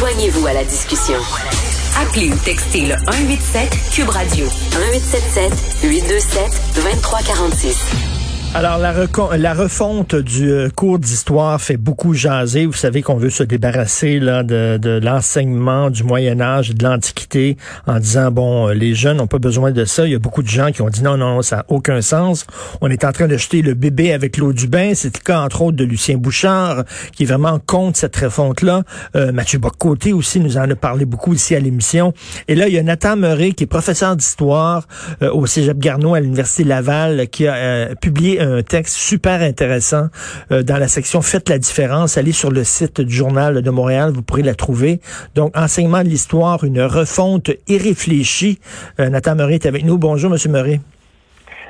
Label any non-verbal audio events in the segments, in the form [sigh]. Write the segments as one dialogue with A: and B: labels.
A: Joignez-vous à la discussion. Appelez ou textez le 187 Cube Radio 1877 827 2346.
B: Alors, la, refonte du euh, cours d'histoire fait beaucoup jaser. Vous savez qu'on veut se débarrasser là, de, de l'enseignement du Moyen Âge et de l'Antiquité en disant, bon, euh, les jeunes n'ont pas besoin de ça. Il y a beaucoup de gens qui ont dit, non, non, ça n'a aucun sens. On est en train de jeter le bébé avec l'eau du bain. C'est le cas, entre autres, de Lucien Bouchard, qui est vraiment contre cette refonte-là. Euh, Mathieu Boccoté aussi nous en a parlé beaucoup ici à l'émission. Et là, il y a Nathan Murray, qui est professeur d'histoire au Cégep Garneau à l'Université Laval, qui a publié un texte super intéressant euh, dans la section Faites la différence. Allez sur le site du Journal de Montréal, vous pourrez la trouver. Donc, enseignement de l'histoire, une refonte irréfléchie. Euh, Nathan Murray est avec nous. Bonjour, Monsieur Murray.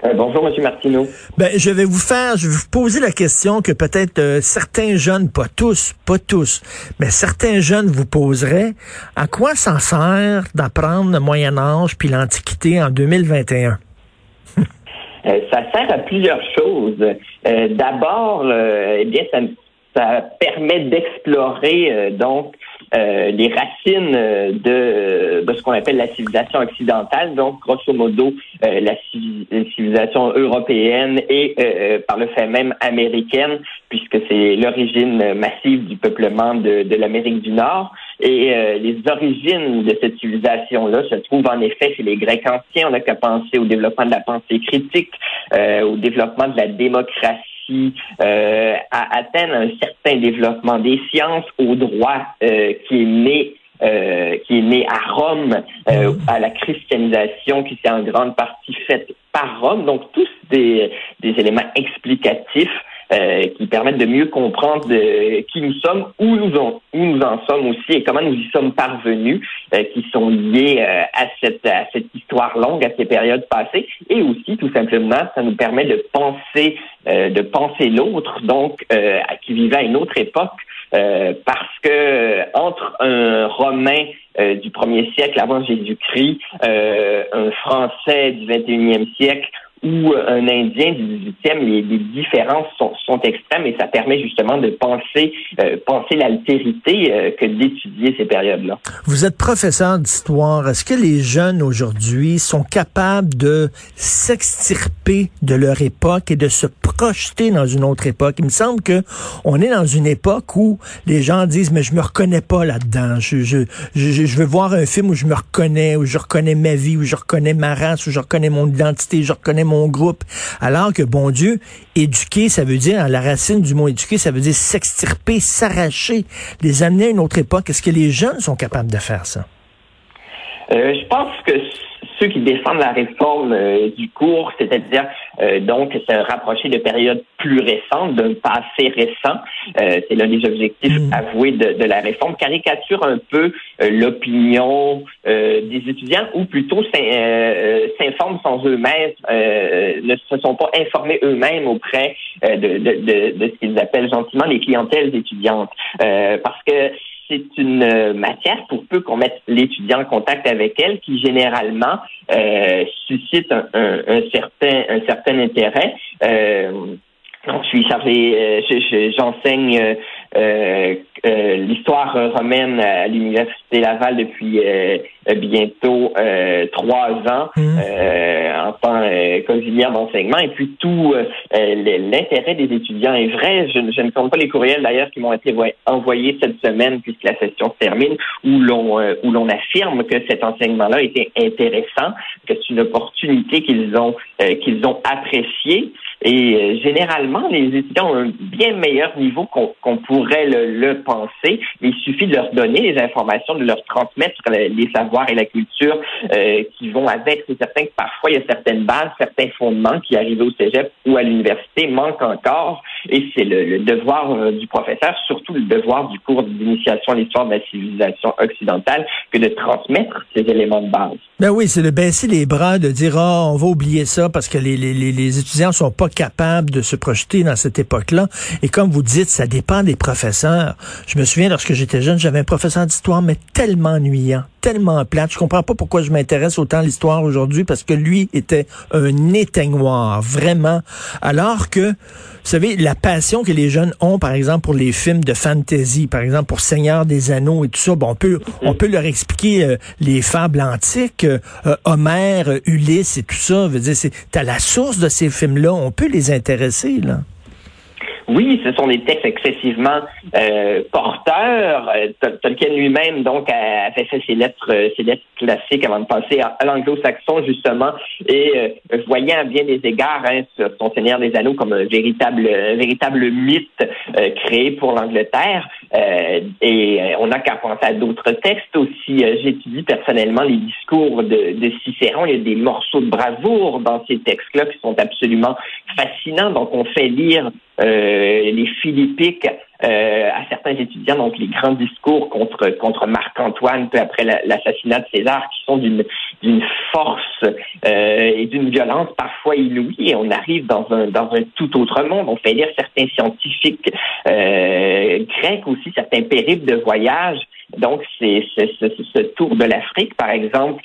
C: Euh, bonjour, Monsieur Martineau.
B: Ben, je vais vous faire, je vais vous poser la question que peut-être certains jeunes, pas tous, pas tous, mais certains jeunes vous poseraient. À quoi s'en sert d'apprendre le Moyen Âge puis l'Antiquité en 2021? [laughs]
C: Euh, ça sert à plusieurs choses. Euh, d'abord, euh, eh bien, ça, permet d'explorer donc les racines de, ce qu'on appelle la civilisation occidentale, donc grosso modo la civilisation européenne et par le fait même américaine, puisque c'est l'origine massive du peuplement de l'Amérique du Nord. Et euh, les origines de cette civilisation-là se trouvent en effet chez les Grecs anciens. On n'a qu'à penser au développement de la pensée critique, euh, au développement de la démocratie, euh, à Athènes, un certain développement des sciences, au droit euh, qui est né euh, qui est né à Rome, euh, à la christianisation qui s'est en grande partie faite par Rome. Donc tous des, des éléments explicatifs euh, qui permettent de mieux comprendre de, qui nous sommes, où nous, en, où nous en sommes aussi et comment nous y sommes parvenus, euh, qui sont liés euh, à, cette, à cette histoire longue, à ces périodes passées, et aussi tout simplement, ça nous permet de penser, de penser l'autre, donc qui vivait à une autre époque, parce que entre un Romain du premier siècle avant Jésus-Christ, un Français du 21e siècle ou un Indien du 18e, les, les différences sont, sont, extrêmes et ça permet justement de penser, euh, penser l'altérité euh, que d'étudier ces périodes-là.
B: Vous êtes professeur d'histoire. Est-ce que les jeunes aujourd'hui sont capables de s'extirper de leur époque et de se projeter dans une autre époque? Il me semble que on est dans une époque où les gens disent, mais je me reconnais pas là-dedans. Je, je, je, je veux voir un film où je me reconnais, où je reconnais ma vie, où je reconnais ma race, où je reconnais mon identité, je reconnais mon groupe. Alors que, bon Dieu, éduquer, ça veut dire, la racine du mot éduquer, ça veut dire s'extirper, s'arracher, les amener à une autre époque. Est-ce que les jeunes sont capables de faire ça?
C: Euh, je pense que ceux qui défendent la réforme euh, du cours, c'est-à-dire euh, donc se rapprocher de périodes plus récentes, d'un passé récent, euh, c'est l'un des objectifs mm. avoués de, de, la réforme, caricature un peu l'opinion des étudiants ou plutôt s'informent sans eux-mêmes, ne se sont pas informés eux-mêmes auprès de, de, de, de ce qu'ils appellent gentiment les clientèles étudiantes. parce que c'est une euh, matière, pour peu qu'on mette l'étudiant en contact avec elle, qui généralement euh, suscite un, certain, un certain intérêt. Euh, donc, je suis chargé, j'enseigne l'histoire romaine à l'Université Laval depuis bientôt trois ans. Mmh en tant qu'auxiliaire d'enseignement. Et puis tout euh, l'intérêt des étudiants est vrai. Je, ne compte pas les courriels d'ailleurs qui m'ont été envoyés cette semaine puisque la session se termine où l'on euh, où l'on affirme que cet enseignement-là était intéressant, que c'est une opportunité qu'ils ont euh, qu'ils ont appréciée. Et généralement, les étudiants ont un bien meilleur niveau qu'on pourrait le, penser. Il suffit de leur donner les informations, de leur transmettre les savoirs et la culture qui vont avec. C'est certain que parfois, il y a certaines bases, certains fondements qui arrivent au cégep ou à l'université manquent encore. Et c'est le, devoir euh, du professeur, surtout le devoir du cours d'initiation à l'histoire de la civilisation occidentale, que de transmettre ces éléments de base.
B: Ben oui, c'est de baisser les bras, de dire ah on va oublier ça parce que les, les, les étudiants sont pas capables de se projeter dans cette époque-là. Et comme vous dites, ça dépend des professeurs. Je me souviens lorsque j'étais jeune, j'avais un professeur d'histoire mais tellement ennuyant, tellement plate. Je comprends pas pourquoi je m'intéresse autant à l'histoire aujourd'hui parce que lui était un éteignoir, vraiment. Alors que, vous savez, la passion que les jeunes ont, par exemple, pour les films de fantasy, par exemple, pour Seigneur des Anneaux et tout ça, bon, on peut, on peut leur expliquer euh, les fables antiques, euh, Homère, Ulysse et tout ça. Veut dire, c'est, à la source de ces films-là. On peut les intéresser, là.
C: Oui, ce sont des textes excessivement euh, porteurs. Euh, Tolkien lui-même, donc, a fait ses lettres, euh, ses lettres classiques avant de passer à, l'anglo-saxon, justement, et voyant bien des égards hein, son Seigneur des Anneaux comme un véritable, véritable mythe créé pour l'Angleterre. et on n'a qu'à penser à d'autres textes aussi. J'étudie personnellement les discours de, de Cicéron. Il y a des morceaux de bravoure dans ces textes-là qui sont absolument fascinants. Donc, on fait lire euh, les philippiques euh, à certains étudiants, donc les grands discours contre contre Marc-Antoine peu après l'assassinat de César, qui sont d'une d'une force euh, et d'une violence parfois inouïe. Et on arrive dans un dans un tout autre monde. On fait lire certains scientifiques grecs aussi, certains périples de voyage. Donc, c'est ce, tour de l'Afrique, par exemple,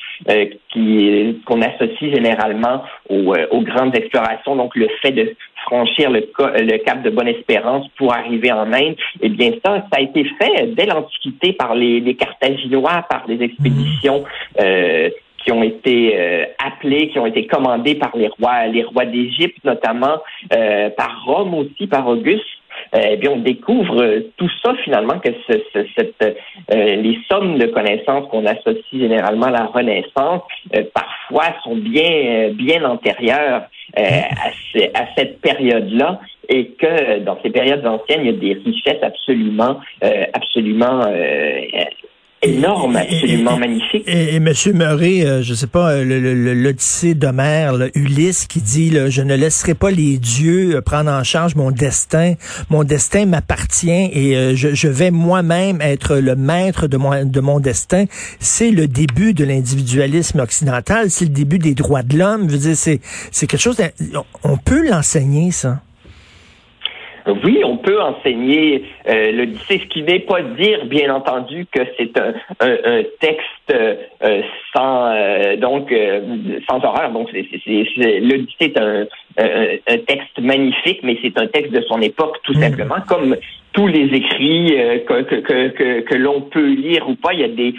C: qui qu'on associe généralement aux, aux, grandes explorations. Donc, le fait de franchir le, le cap de Bonne-Espérance pour arriver en Inde. Eh bien, ça, ça a été fait dès l'Antiquité par les, les Carthaginois, par des expéditions euh, qui ont été euh, appelées, qui ont été commandées par les rois, les rois d'Égypte notamment, euh, par Rome aussi, par Auguste. Eh bien, on découvre tout ça finalement que ce, cette, les sommes de connaissances qu'on associe généralement à la Renaissance parfois sont bien bien antérieures à, à, cette période-là et que dans ces périodes anciennes, il y a des richesses absolument, euh, absolument euh, énorme, absolument magnifique.
B: Et, M. Murray, euh, je sais pas, l'Odyssée d'Homère, Ulysse, qui dit Je ne laisserai pas les dieux euh, prendre en charge mon destin. Mon destin m'appartient et euh, je, vais moi-même être le maître de mon, de mon destin. C'est le début de l'individualisme occidental, c'est le début des droits de l'homme. Je veux dire, c'est quelque chose... On peut l'enseigner, ça.
C: Oui, on peut enseigner euh, l'Odyssée, ce qui n'est pas dire, bien entendu, que c'est un, un, texte euh, sans euh, donc euh, sans horreur. Donc, l'Odyssée est un, un, texte magnifique, mais c'est un texte de son époque, tout mm. simplement, comme tous les écrits que, que, que, que l'on peut lire ou pas. Il y a des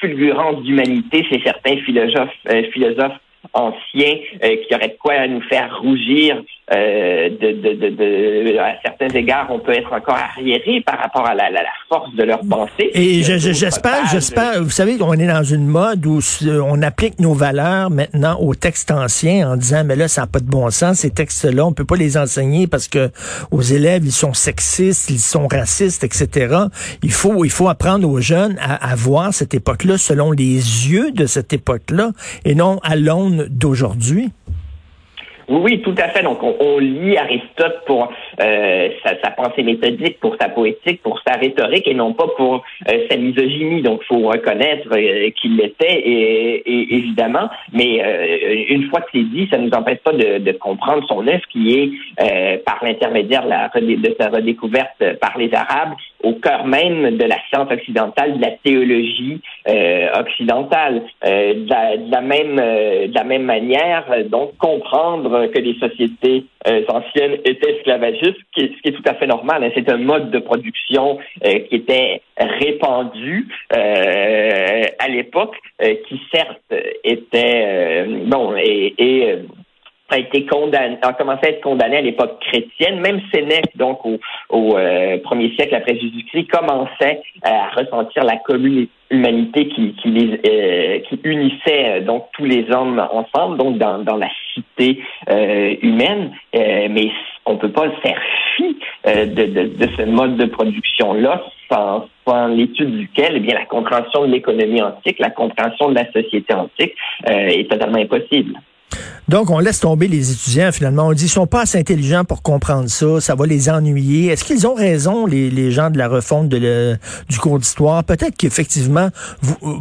C: fulgurances d'humanité chez certains philosophes, philosophes anciens qui auraient de quoi nous faire rougir euh, de, de, de, à certains égards, on peut être encore arriéré par rapport à la, la, force de leur pensée.
B: Et j'espère, j'espère, vous savez qu'on est dans une mode où on applique nos valeurs maintenant aux textes anciens en disant, mais là, ça n'a pas de bon sens, ces textes-là, on peut pas les enseigner parce que aux élèves, ils sont sexistes, ils sont racistes, etc. Il faut, il faut apprendre aux jeunes à, à voir cette époque-là selon les yeux de cette époque-là et non à l'aune d'aujourd'hui.
C: Oui, oui, tout à fait. Donc, on, lit Aristote pour euh, sa, pensée méthodique, pour sa poétique, pour sa rhétorique, et non pas pour euh, sa misogynie. Donc, faut reconnaître euh, qu'il l'était, et, évidemment. Mais une fois que c'est dit, ça nous empêche pas de, comprendre son œuvre, qui est, par l'intermédiaire de sa redécouverte par les Arabes, au cœur même de la science occidentale, de la théologie occidentale. De la, même, de la même manière, donc comprendre que les sociétés euh, anciennes étaient esclavagistes, ce qui, est, tout à fait normal. Hein. C'est un mode de production euh, qui était répandu euh, à l'époque, qui certes était bon et, et a été condamné, a commencé à être condamné à l'époque chrétienne. Même Sénèque, donc au, au premier siècle après Jésus-Christ, commençait à ressentir la commune humanité qui, qui, qui unissait donc tous les hommes ensemble, donc dans, dans la cité euh, humaine, euh, mais on peut pas faire fi euh, de, de, ce mode de production-là sans, sans l'étude duquel eh bien, la compréhension de l'économie antique, la compréhension de la société antique est totalement impossible.
B: Donc, on laisse tomber les étudiants, finalement. On dit, ils sont pas assez intelligents pour comprendre ça, ça va les ennuyer. Est-ce qu'ils ont raison, les, gens de la refonte du cours d'histoire? Peut-être qu'effectivement,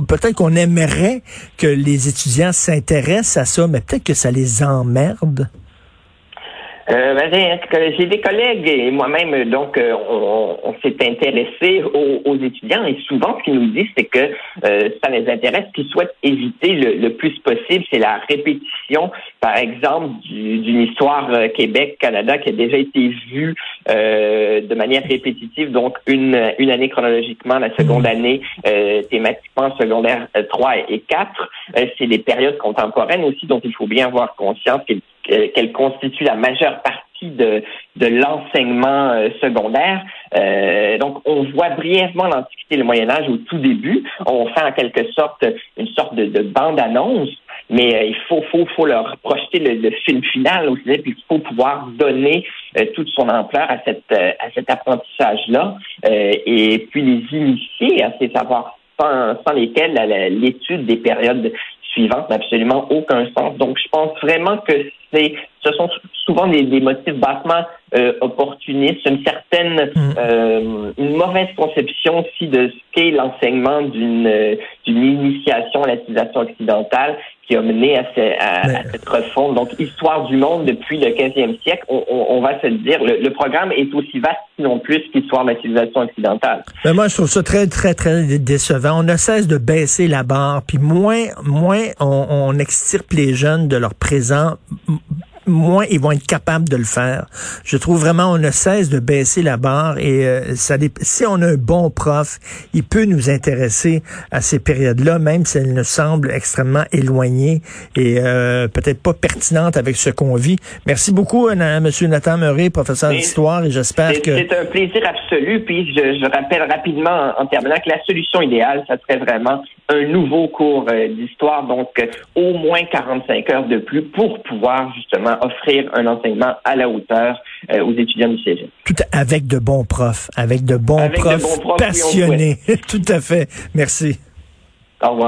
B: peut-être qu'on aimerait que les étudiants s'intéressent à ça, mais peut-être que ça les emmerde.
C: Euh, ben, j'ai des collègues et moi-même, donc, euh, on, s'est intéressé aux, étudiants et souvent, ce qu'ils nous disent, c'est que euh, ça les intéresse. Ce qu'ils souhaitent éviter le, plus possible, c'est la répétition, par exemple, d'une histoire Québec-Canada qui a déjà été vue de manière répétitive, donc une, une année chronologiquement, la seconde mmh. année thématiquement secondaire 3 et 4. c'est des périodes contemporaines aussi dont il faut bien avoir conscience qu'elles constituent la majeure partie de, de l'enseignement euh, secondaire. Euh, donc, on voit brièvement l'Antiquité et le Moyen Âge au tout début. On fait en quelque sorte une sorte de, bande-annonce, mais euh, il faut, faut, faut leur projeter le, film final aussi, puis il faut pouvoir donner toute son ampleur à, cette, à cet apprentissage-là, et puis les initier à ces savoirs sans, sans lesquels l'étude des périodes suivantes n'a absolument aucun sens. Donc, je pense vraiment que c'est ce sont souvent des, motifs bassement euh, opportunistes, une certaine, mm. euh, une mauvaise conception aussi de ce qu'est l'enseignement d'une euh, d'une initiation à la civilisation occidentale qui a mené à, cette refonte. Donc, histoire du monde depuis le 15e siècle, on, va se le dire, le, programme est aussi vaste, sinon plus, qu'histoire de la civilisation occidentale.
B: Mais moi, je trouve ça très, très, très décevant. On ne cesse de baisser la barre, puis moins, moins on, on extirpe les jeunes de leur présent moins ils vont être capables de le faire. Je trouve vraiment on ne cesse de baisser la barre et euh, ça si on a un bon prof, il peut nous intéresser à ces périodes-là, même si elles nous semblent extrêmement éloignées et euh, peut-être pas pertinentes avec ce qu'on vit. Merci beaucoup, à euh, Monsieur Nathan Murray, professeur d'histoire, et j'espère que
C: c'est un plaisir absolu. Puis je, je rappelle rapidement en, terminant que la solution idéale, ça serait vraiment un nouveau cours d'histoire, donc au moins 45 heures de plus pour pouvoir justement offrir un enseignement à la hauteur euh, aux étudiants du cégep.
B: Tout avec de bons profs, avec de bons, profs, passionnés. [laughs] Tout à fait. Merci.
C: Au revoir.